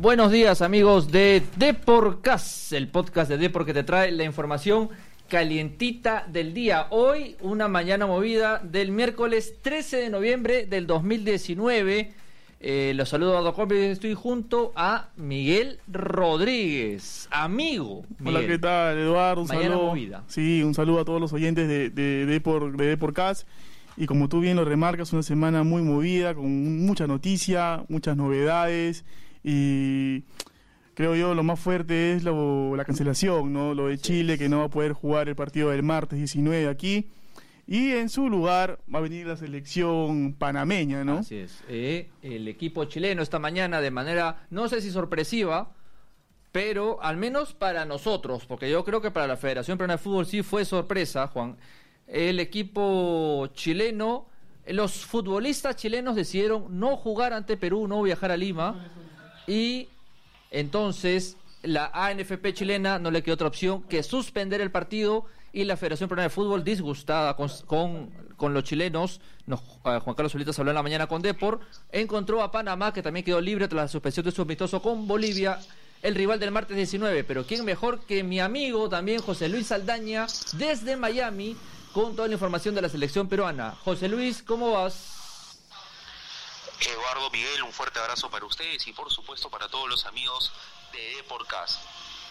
Buenos días amigos de Deporcast, el podcast de Depor que te trae la información calientita del día. Hoy una mañana movida del miércoles 13 de noviembre del 2019. Eh, los saludo a Dos estoy junto a Miguel Rodríguez, amigo. Hola, ¿qué tal, Eduardo? Un mañana saludo. Movida. Sí, un saludo a todos los oyentes de, de, Depor, de Deporcast. Y como tú bien lo remarcas, una semana muy movida, con mucha noticia, muchas novedades. Y creo yo lo más fuerte es lo, la cancelación, ¿no? Lo de Chile, que no va a poder jugar el partido del martes 19 aquí. Y en su lugar va a venir la selección panameña, ¿no? Así es. Eh, el equipo chileno esta mañana de manera, no sé si sorpresiva, pero al menos para nosotros, porque yo creo que para la Federación Peruana de Fútbol sí fue sorpresa, Juan. El equipo chileno, los futbolistas chilenos decidieron no jugar ante Perú, no viajar a Lima. Y entonces la ANFP chilena no le quedó otra opción que suspender el partido y la Federación Peruana de Fútbol, disgustada con, con, los chilenos, nos, eh, Juan Carlos Solitas habló en la mañana con Depor, encontró a Panamá, que también quedó libre tras la suspensión de su amistoso con Bolivia, el rival del martes 19. Pero ¿quién mejor que mi amigo también, José Luis Saldaña, desde Miami, con toda la información de la selección peruana? José Luis, ¿cómo vas? Eduardo Miguel, un fuerte abrazo para ustedes y por supuesto para todos los amigos de Deporcast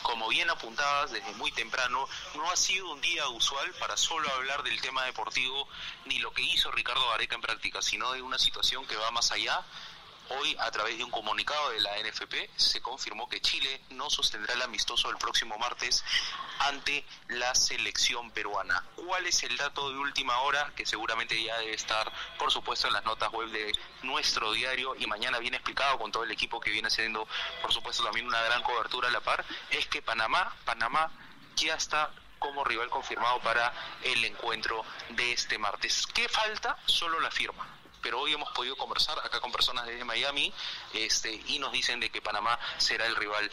como bien apuntabas desde muy temprano, no ha sido un día usual para solo hablar del tema deportivo ni lo que hizo Ricardo Gareca en práctica, sino de una situación que va más allá Hoy, a través de un comunicado de la NFP, se confirmó que Chile no sostendrá el amistoso el próximo martes ante la selección peruana. ¿Cuál es el dato de última hora? Que seguramente ya debe estar, por supuesto, en las notas web de nuestro diario y mañana viene explicado con todo el equipo que viene haciendo, por supuesto, también una gran cobertura a la par, es que Panamá, Panamá ya está como rival confirmado para el encuentro de este martes. ¿Qué falta? Solo la firma pero hoy hemos podido conversar acá con personas de Miami este, y nos dicen de que Panamá será el rival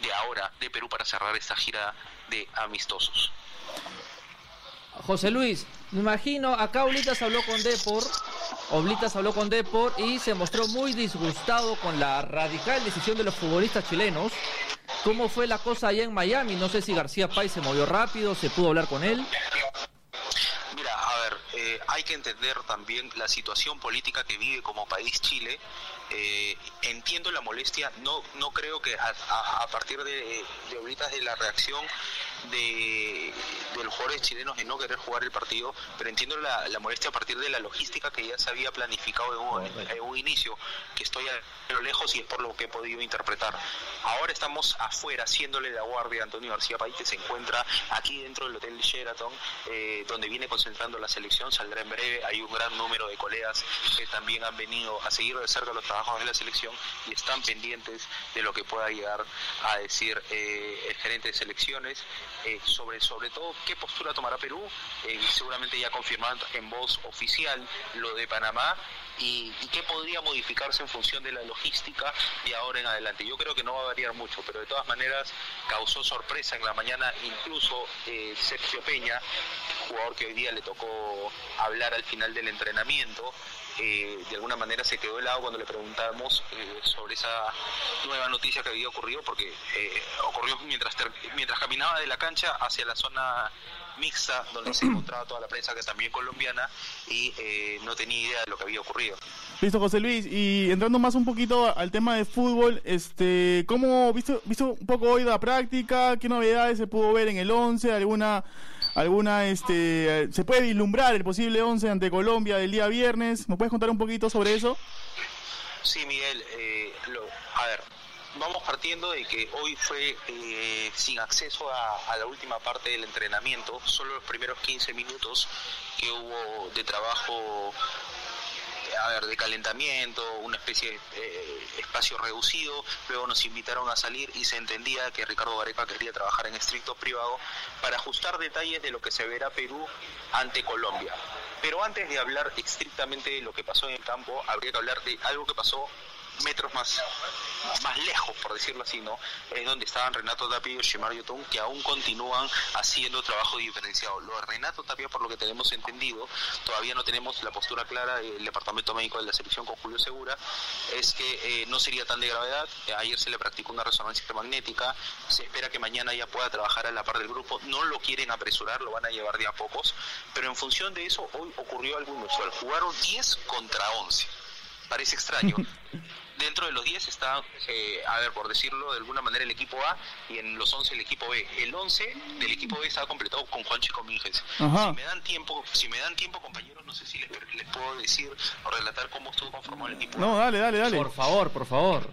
de ahora de Perú para cerrar esta gira de amistosos. José Luis, me imagino, acá Oblitas habló con Depor, Oblitas habló con Depor y se mostró muy disgustado con la radical decisión de los futbolistas chilenos. ¿Cómo fue la cosa allá en Miami? No sé si García Pay se movió rápido, se pudo hablar con él. Hay que entender también la situación política que vive como país Chile. Eh, entiendo la molestia, no no creo que a, partir de ahorita de la reacción de, los jugadores chilenos de no querer jugar el partido, pero entiendo la, molestia a partir de la logística que ya se había planificado en un, inicio, que estoy a lo lejos y es por lo que he podido interpretar. Ahora estamos afuera, haciéndole la guardia a Antonio García País, que se encuentra aquí dentro del Hotel Sheraton, eh, donde viene concentrando la selección, saldrá en breve, hay un gran número de colegas que también han venido a seguir de cerca los trabajos de la selección y están pendientes de lo que pueda llegar a decir eh, el gerente de selecciones eh, sobre, sobre todo qué postura tomará Perú, eh, seguramente ya confirmando en voz oficial lo de Panamá y, qué podría modificarse en función de la logística de ahora en adelante. Yo creo que no va a variar mucho, pero de todas maneras causó sorpresa en la mañana incluso eh, Sergio Peña, jugador que hoy día le tocó hablar al final del entrenamiento, eh, de alguna manera se quedó helado cuando le preguntamos eh, sobre esa nueva noticia que había ocurrido, porque eh, ocurrió mientras, mientras caminaba de la cancha hacia la zona mixta donde se encontraba toda la prensa que también colombiana y no tenía idea de lo que había ocurrido. Listo, José Luis. Y entrando más un poquito al tema de fútbol, este, ¿cómo visto, visto un poco hoy la práctica? ¿Qué novedades se pudo ver en el 11? ¿Alguna alguna este se puede vislumbrar el posible 11 ante Colombia del día viernes. ¿Me puedes contar un poquito sobre eso? Sí, Miguel, eh, a ver, vamos partiendo de que hoy fue eh, sin acceso a, la última parte del entrenamiento, solo los primeros 15 minutos que hubo de trabajo a ver, de calentamiento, una especie de eh, espacio reducido, luego nos invitaron a salir y se entendía que Ricardo Gareca quería trabajar en estricto privado para ajustar detalles de lo que se verá Perú ante Colombia. Pero antes de hablar estrictamente de lo que pasó en el campo, habría que hablar de algo que pasó metros más más lejos, por decirlo así, ¿no? Es donde estaban Renato Tapia y Shimar Yotun, que aún continúan haciendo trabajo diferenciado. Lo de Renato Tapia, por lo que tenemos entendido, todavía no tenemos la postura clara del Departamento Médico de la Selección con Julio Segura, es que eh, no sería tan de gravedad. Ayer se le practicó una resonancia magnética, se espera que mañana ya pueda trabajar a la par del grupo. No lo quieren apresurar, lo van a llevar de a pocos, pero en función de eso, hoy ocurrió algo inusual. Jugaron 10 contra 11. Parece extraño. dentro de los 10 está, eh, a ver, por decirlo de alguna manera, el equipo A y en los 11 el equipo B. El 11 del equipo B estaba completado con Juan Chico Minges. Si me dan tiempo, si me dan tiempo, compañeros, no sé si les, puedo decir o relatar cómo estuvo conformado el equipo. No, dale, dale, dale. Por favor, por favor.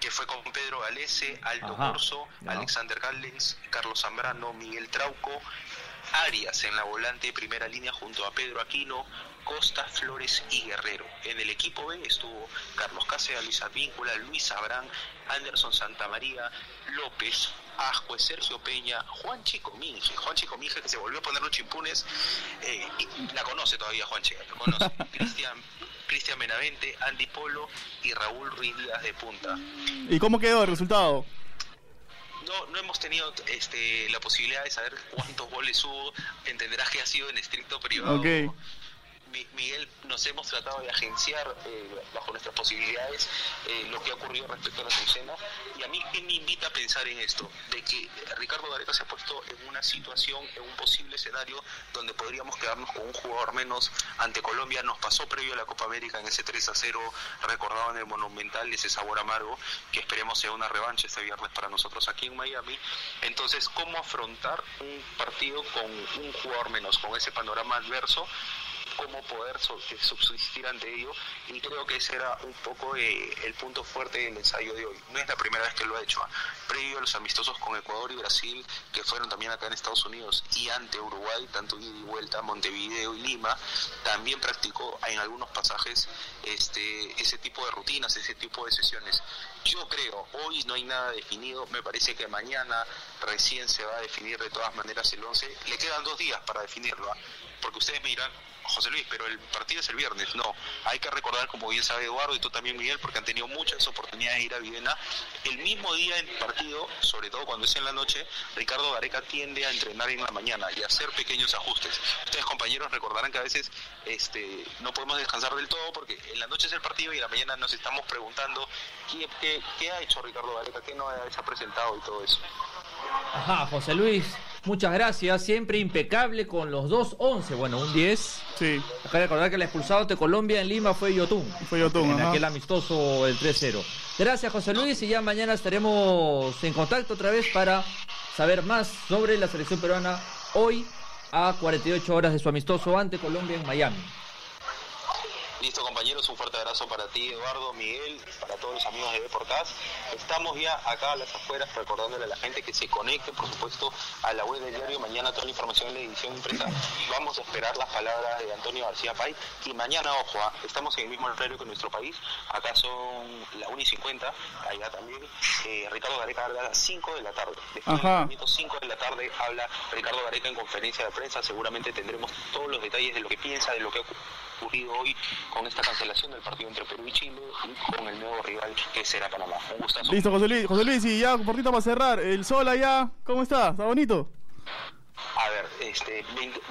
Que fue con Pedro Galese, Aldo Corso, Alexander Gallens, Carlos Zambrano, Miguel Trauco, Arias en la volante de primera línea junto a Pedro Aquino, Costa, Flores y Guerrero. En el equipo B estuvo Carlos Cáceres, Luis Advíncula, Luis Abrán, Anderson Santamaría, López, Ascue, Sergio Peña, Juan Chico Minge, Juan Chico Minge que se volvió a poner los chimpunes, eh, la conoce todavía Juan Chico, la conoce, Cristian Cristian Benavente, Andy Polo y Raúl Ruiz Díaz de punta. ¿Y cómo quedó el resultado? No, no hemos tenido este, la posibilidad de saber cuántos goles hubo. Entenderás que ha sido en estricto privado. Miguel, nos hemos tratado de agenciar eh, bajo nuestras posibilidades eh, lo que ha ocurrido respecto a la escenas y a mí ¿qué me invita a pensar en esto, de que Ricardo Gareca se ha puesto en una situación, en un posible escenario donde podríamos quedarnos con un jugador menos ante Colombia, nos pasó previo a la Copa América en ese 3 a 0 recordado en el Monumental ese sabor amargo que esperemos sea una revancha este viernes para nosotros aquí en Miami, entonces ¿cómo afrontar un partido con un jugador menos, con ese panorama adverso cómo poder eh, subsistir ante ello y creo que ese era un poco eh, el punto fuerte del ensayo de hoy. No es la primera vez que lo ha hecho, ¿ah? previo a los amistosos con Ecuador y Brasil que fueron también acá en Estados Unidos y ante Uruguay, tanto ida y vuelta, Montevideo y Lima, también practicó en algunos pasajes este, ese tipo de rutinas, ese tipo de sesiones. Yo creo, hoy no hay nada definido, me parece que mañana recién se va a definir de todas maneras el 11, le quedan dos días para definirlo, ¿ah? porque ustedes me dirán, José Luis, pero el partido es el viernes. No, hay que recordar, como bien sabe Eduardo y tú también, Miguel, porque han tenido muchas oportunidades de ir a Videna. El mismo día en partido, sobre todo cuando es en la noche, Ricardo Gareca tiende a entrenar en la mañana y a hacer pequeños ajustes. Ustedes, compañeros, recordarán que a veces este, no podemos descansar del todo porque en la noche es el partido y en la mañana nos estamos preguntando qué, qué, ha hecho Ricardo Gareca, qué no ha presentado y todo eso. Ajá, José Luis. Muchas gracias, siempre impecable con los dos 11, bueno, un 10. Sí. Acá recordar que el expulsado de Colombia en Lima fue Yotun. Fue Yotun, En aquel amistoso el 3-0. Gracias, José Luis, y ya mañana estaremos en contacto otra vez para saber más sobre la selección peruana hoy a 48 horas de su amistoso ante Colombia en Miami. Listo, compañeros, un fuerte abrazo para ti, Eduardo, Miguel, para todos los amigos de Deportaz. Estamos ya acá a las afueras recordándole a la gente que se conecte, por supuesto, a la web del diario. Mañana toda la información en la edición impresa. Vamos a esperar las palabras de Antonio García Pay. Y mañana, ojo, ¿ah? estamos en el mismo horario que nuestro país. Acá son la 1 y 50, allá también. Eh, Ricardo Gareca habla a las 5 de la tarde. Después de 5 de la tarde habla Ricardo Gareca en conferencia de prensa. Seguramente tendremos todos los detalles de lo que piensa, de lo que ha ocurrido hoy con esta cancelación del partido entre Perú y Chile y con el nuevo rival que será Panamá. Un gustazo. Listo, José Luis, José Luis, y ya cortito para cerrar. El sol allá, ¿cómo está? ¿Está bonito? A ver, este,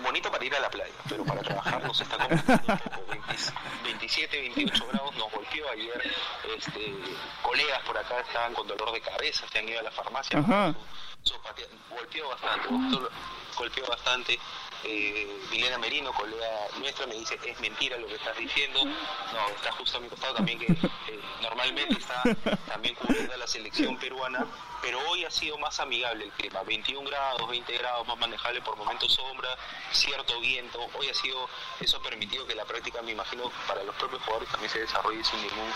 bonito para ir a la playa, pero para trabajar nos está complicando un poco. 27, 28 grados nos golpeó ayer. Este, colegas por acá estaban con dolor de cabeza, se han ido a la farmacia. Ajá. golpeó bastante, golpeó bastante eh, Milena Merino, colega nuestra, me dice, es mentira lo que estás diciendo. No, está justo a mi costado también, que eh, normalmente está también cubriendo a la selección peruana, pero hoy ha sido más amigable el clima, 21 grados, 20 grados, más manejable por momentos sombra, cierto viento. Hoy ha sido, eso ha permitido que la práctica, me imagino, para los propios jugadores también se desarrolle sin ningún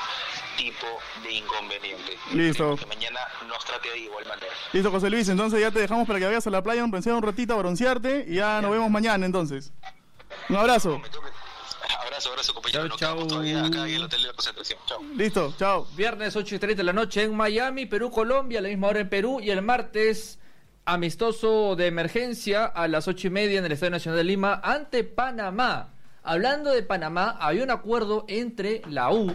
tipo de inconveniente. Listo. Que mañana nos trate de igual manera. Listo, José Luis, entonces ya te dejamos para que vayas a la playa, un un ratito a broncearte y ya nos vemos mañana entonces. Un abrazo. Abrazo, abrazo, compañero. Chau, chau. Todavía acá en el hotel de la concentración. Chau. Listo, chao. Viernes 8 y 30 de la noche en Miami, Perú, Colombia, a la misma hora en Perú. Y el martes, amistoso de emergencia a las 8 y media en el Estadio Nacional de Lima ante Panamá. Hablando de Panamá, había un acuerdo entre la U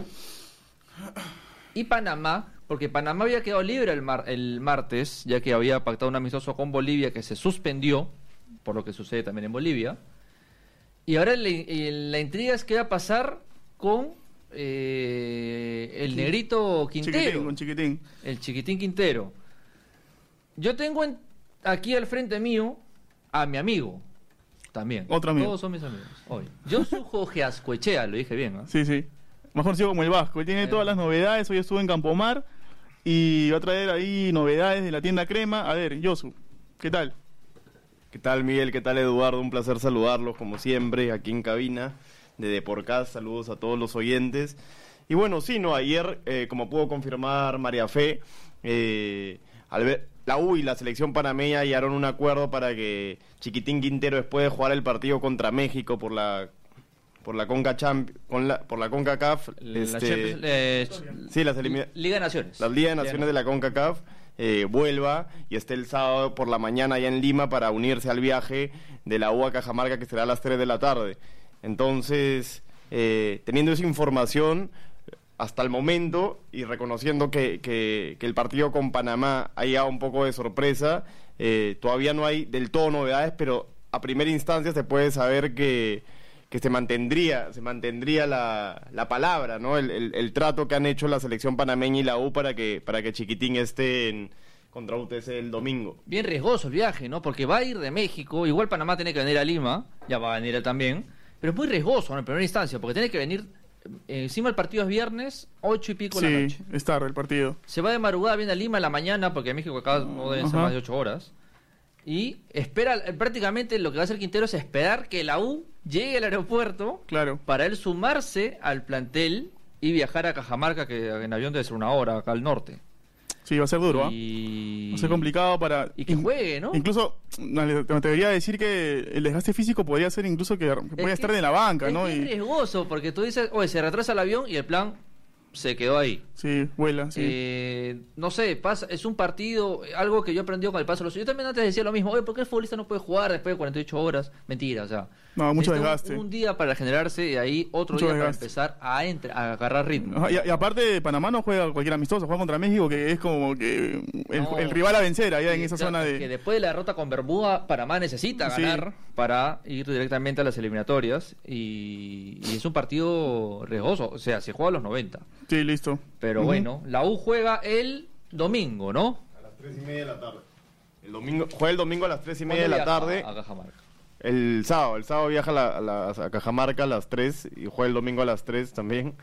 y Panamá, porque Panamá había quedado libre el, mar- el martes, ya que había pactado un amistoso con Bolivia que se suspendió, por lo que sucede también en Bolivia. Y ahora la, intriga es qué va a pasar con eh, el negrito Quintero. Chiquitín, con chiquitín. El chiquitín Quintero. Yo tengo en- aquí al frente mío a mi amigo. También. Otro amigo. Todos son mis amigos. Hoy. Yo soy Jorge Ascuechea, lo dije bien, ¿no? Sí, sí. Mejor conocido como el Vasco. Él tiene Eh. todas las novedades. Hoy estuvo en Campomar y va a traer ahí novedades de la tienda Crema. A ver, Yosu, ¿qué tal? ¿Qué tal Miguel? ¿Qué tal Eduardo? Un placer saludarlos como siempre aquí en cabina de Deporcast. Saludos a todos los oyentes. Y bueno, sí, no, ayer, eh, como pudo confirmar María Fe, eh, al ver- la U y la selección panameña hallaron un acuerdo para que Chiquitín Quintero después de jugar el partido contra México por la por la Conca Champ- con la, por la CONCACAF, La este, Champions- eh, sí, las Liga de Naciones. la Liga de Naciones de la CONCACAF eh, vuelva y esté el sábado por la mañana allá en Lima para unirse al viaje de la U a Cajamarca que será a las 3 de la tarde. Entonces, eh, teniendo esa información hasta el momento y reconociendo que, que- que el partido con Panamá ha llegado un poco de sorpresa, eh, todavía no hay del todo novedades, pero a primera instancia se puede saber que que se mantendría, se mantendría la, la palabra, ¿no? El, el- el trato que han hecho la selección panameña y la U para que, para que Chiquitín esté en, contra UTC el domingo. Bien riesgoso el viaje, ¿no? Porque va a ir de México, igual Panamá tiene que venir a Lima, ya va a venir él también, pero es muy riesgoso ¿no? en primera instancia, porque tiene que venir, eh, encima el partido es viernes, ocho y pico de la Sí, noche. es tarde el partido. Se va de madrugada, viene a Lima en la mañana, porque en México acá no deben ser más de ocho horas. Y espera, prácticamente lo que va a hacer Quintero es esperar que la U llegue al aeropuerto Claro. para él sumarse al plantel y viajar a Cajamarca, que en avión debe ser una hora acá al norte. Sí, va a ser duro, ¿ah? Y... Va a ser complicado para... Y que juegue, ¿no? Incluso, no, te debería decir que el desgaste físico podría ser incluso que, que Es podría estar que- en la banca, es ¿no? Y, riesgoso, porque tú dices, oye, se retrasa el avión y el plan se quedó ahí. sí, vuela, sí. Eh, no sé, pasa, es un partido, algo que yo aprendí con el paso de los Yo también antes decía lo mismo, oye, ¿por qué el futbolista no puede jugar después de 48 horas? Mentira, o sea. No, mucho un- desgaste. Un, día para generarse y ahí otro Mucho día desgaste. para empezar a, entre- a agarrar ritmo. Y, y aparte, Panamá no juega cualquier amistoso, juega contra México, que es como que el, No. el rival a vencer allá en esa claro, zona de... Que después de la derrota con Bermuda, Panamá necesita Sí. ganar para ir directamente a las eliminatorias. Y, y es un partido riesgoso. O sea, se juega a los 90. Sí, listo. Pero bueno, la U juega el domingo, ¿no? A las 3 y media de la tarde. El domingo, juega el domingo a las 3 y media de ¿Cuándo la tarde. A Cajamarca. El sábado, el sábado viaja a, la- a la- a Cajamarca a las 3 y juega el domingo a las 3 también.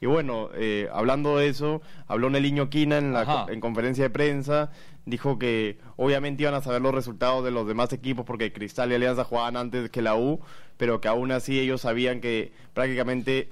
Y bueno, eh, hablando de eso, habló Neliño Quina en la Ajá. en conferencia de prensa, dijo que obviamente iban a saber los resultados de los demás equipos porque Cristal y Alianza jugaban antes que la U, pero que aún así ellos sabían que prácticamente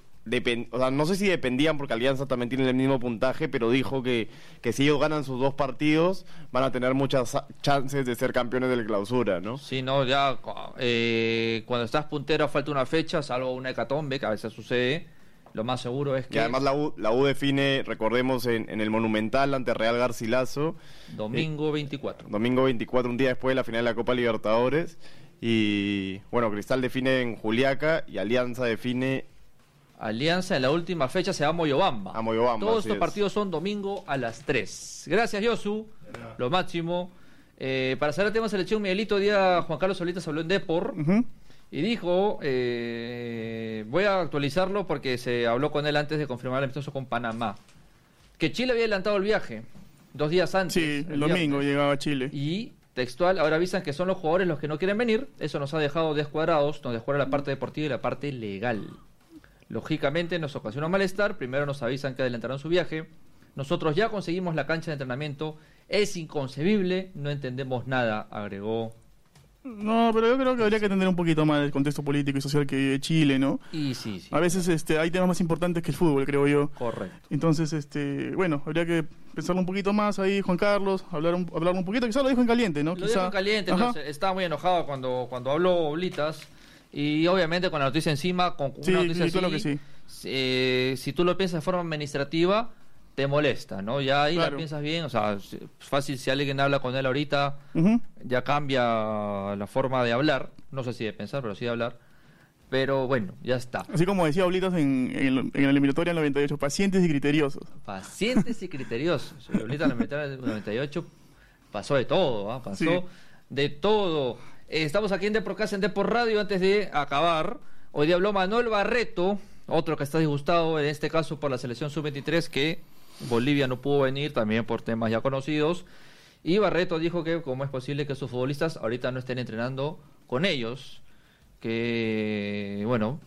o sea, no sé si dependían porque Alianza también tiene el mismo puntaje, pero dijo que, que si ellos ganan sus dos partidos van a tener muchas chances de ser campeones de la clausura, ¿no? Sí, no, ya eh, cuando estás puntero falta una fecha, salvo una hecatombe, que a veces sucede. Lo más seguro es Y que además la U, la U define, recordemos, en, en el Monumental ante Real Garcilaso, domingo 24. domingo 24, un día después de la final de la Copa Libertadores. Y bueno, Cristal define en Juliaca y Alianza define Alianza en la última fecha se va a Moyobamba. A Moyobamba, Todos estos es. partidos son domingo a las 3. Gracias, Yosu. Lo máximo. Eh, para cerrar el tema de selección, Miguelito, día Juan Carlos Solitas habló en Depor y dijo, eh, voy a actualizarlo porque se habló con él antes de confirmar el amistoso con Panamá, que Chile había adelantado el viaje dos días antes. Sí, el domingo viernes. llegaba a Chile. Y textual, ahora avisan que son los jugadores los que no quieren venir. Eso nos ha dejado descuadrados, nos descuadra la parte deportiva y la parte legal. Lógicamente nos ocasiona malestar. Primero nos avisan que adelantarán su viaje. Nosotros ya conseguimos la cancha de entrenamiento. Es inconcebible, no entendemos nada, agregó. No, pero yo creo que habría que entender un poquito más el contexto político y social que vive Chile, ¿no? Y sí, sí. A veces este, hay temas más importantes que el fútbol, creo yo. Correcto. Entonces, este, bueno, habría que pensarlo un poquito más ahí, Juan Carlos, hablar un, hablar un poquito, quizás lo dijo en caliente, ¿no? Lo Quizá, dijo en caliente, sé, estaba muy enojado cuando, cuando habló Blitas. Y obviamente con la noticia encima, con Sí, una noticia así, que sí. eh, si tú lo piensas de forma administrativa, te molesta, ¿no? Ya ahí Claro. la piensas bien, o sea, fácil si alguien habla con él ahorita, Ujú. ya cambia la forma de hablar, no sé si de pensar, pero sí de hablar. Pero bueno, ya está. Así como decía Oblitos en, en, en la eliminatoria del 98, pacientes y criteriosos. Pacientes y criteriosos. Ahorita en la del 98 pasó de todo, ¿ah? pasó Sí. de todo. Eh, estamos aquí en Deporcast, en Depor Radio. Antes de acabar, hoy día habló Manuel Barreto, otro que está disgustado, en este caso por la selección sub-23, que Bolivia no pudo venir, también por temas ya conocidos. Y Barreto dijo que cómo es posible que sus futbolistas ahorita no estén entrenando con ellos, que bueno,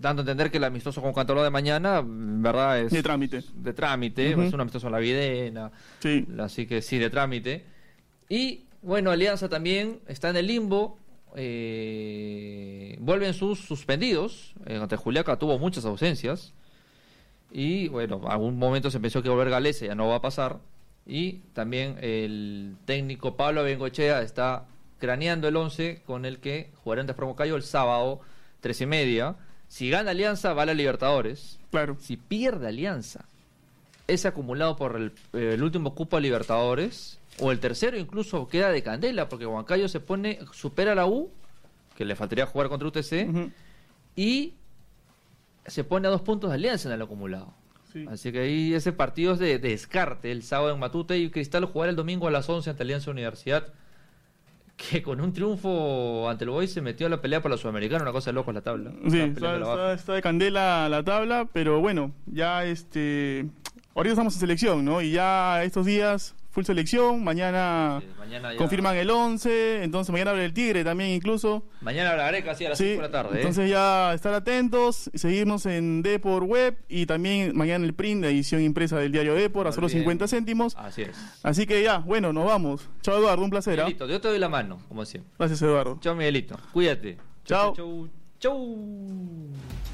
dando a entender que el amistoso con Cantolao de mañana, en verdad es De trámite. de trámite, es un amistoso en la Videna, Sí. así que sí, de trámite. Y bueno, Alianza también está en el limbo, eh, vuelven sus suspendidos, eh, ante Juliaca tuvo muchas ausencias, y bueno, algún momento se pensó que volver Galese ya no va a pasar, y también el técnico Pablo Bengochea está craneando el 11 con el que jugará ante Promocayo el sábado, tres y media. Si gana Alianza, va a la Libertadores. Claro. Si pierde Alianza, ese acumulado por el, eh, el último cupo a Libertadores, o el tercero incluso queda de candela, porque Huancayo se pone, supera a la U, que le faltaría jugar contra UTC, y se pone a dos puntos de Alianza en el acumulado. Sí. Así que ahí ese partido es de, de descarte el sábado en Matute y Cristal jugará el domingo a las 11 ante Alianza Universidad, que con un triunfo ante el Boys se metió a la pelea por la Sudamericana, una cosa de locos la tabla. Sí, está- está de candela la tabla, pero bueno, ya este. Ahorita estamos en selección, ¿no? Y ya estos días, full selección. Mañana Sí, mañana ya- confirman el 11. Entonces mañana abre el Tigre también, incluso. Mañana hablaré casi a las Sí, 5 de la tarde. ¿eh? entonces ya estar atentos, seguirnos en Depor Web y también mañana el print, la edición impresa del diario Depor, a solo olviden. 50 céntimos. Así es. Así que ya, bueno, nos vamos. Chao Eduardo, un placer. ¿ah? Miguelito, yo te doy la mano, como siempre. Gracias Eduardo. Chao, Miguelito. Cuídate. Chao. Chau. chau. chau.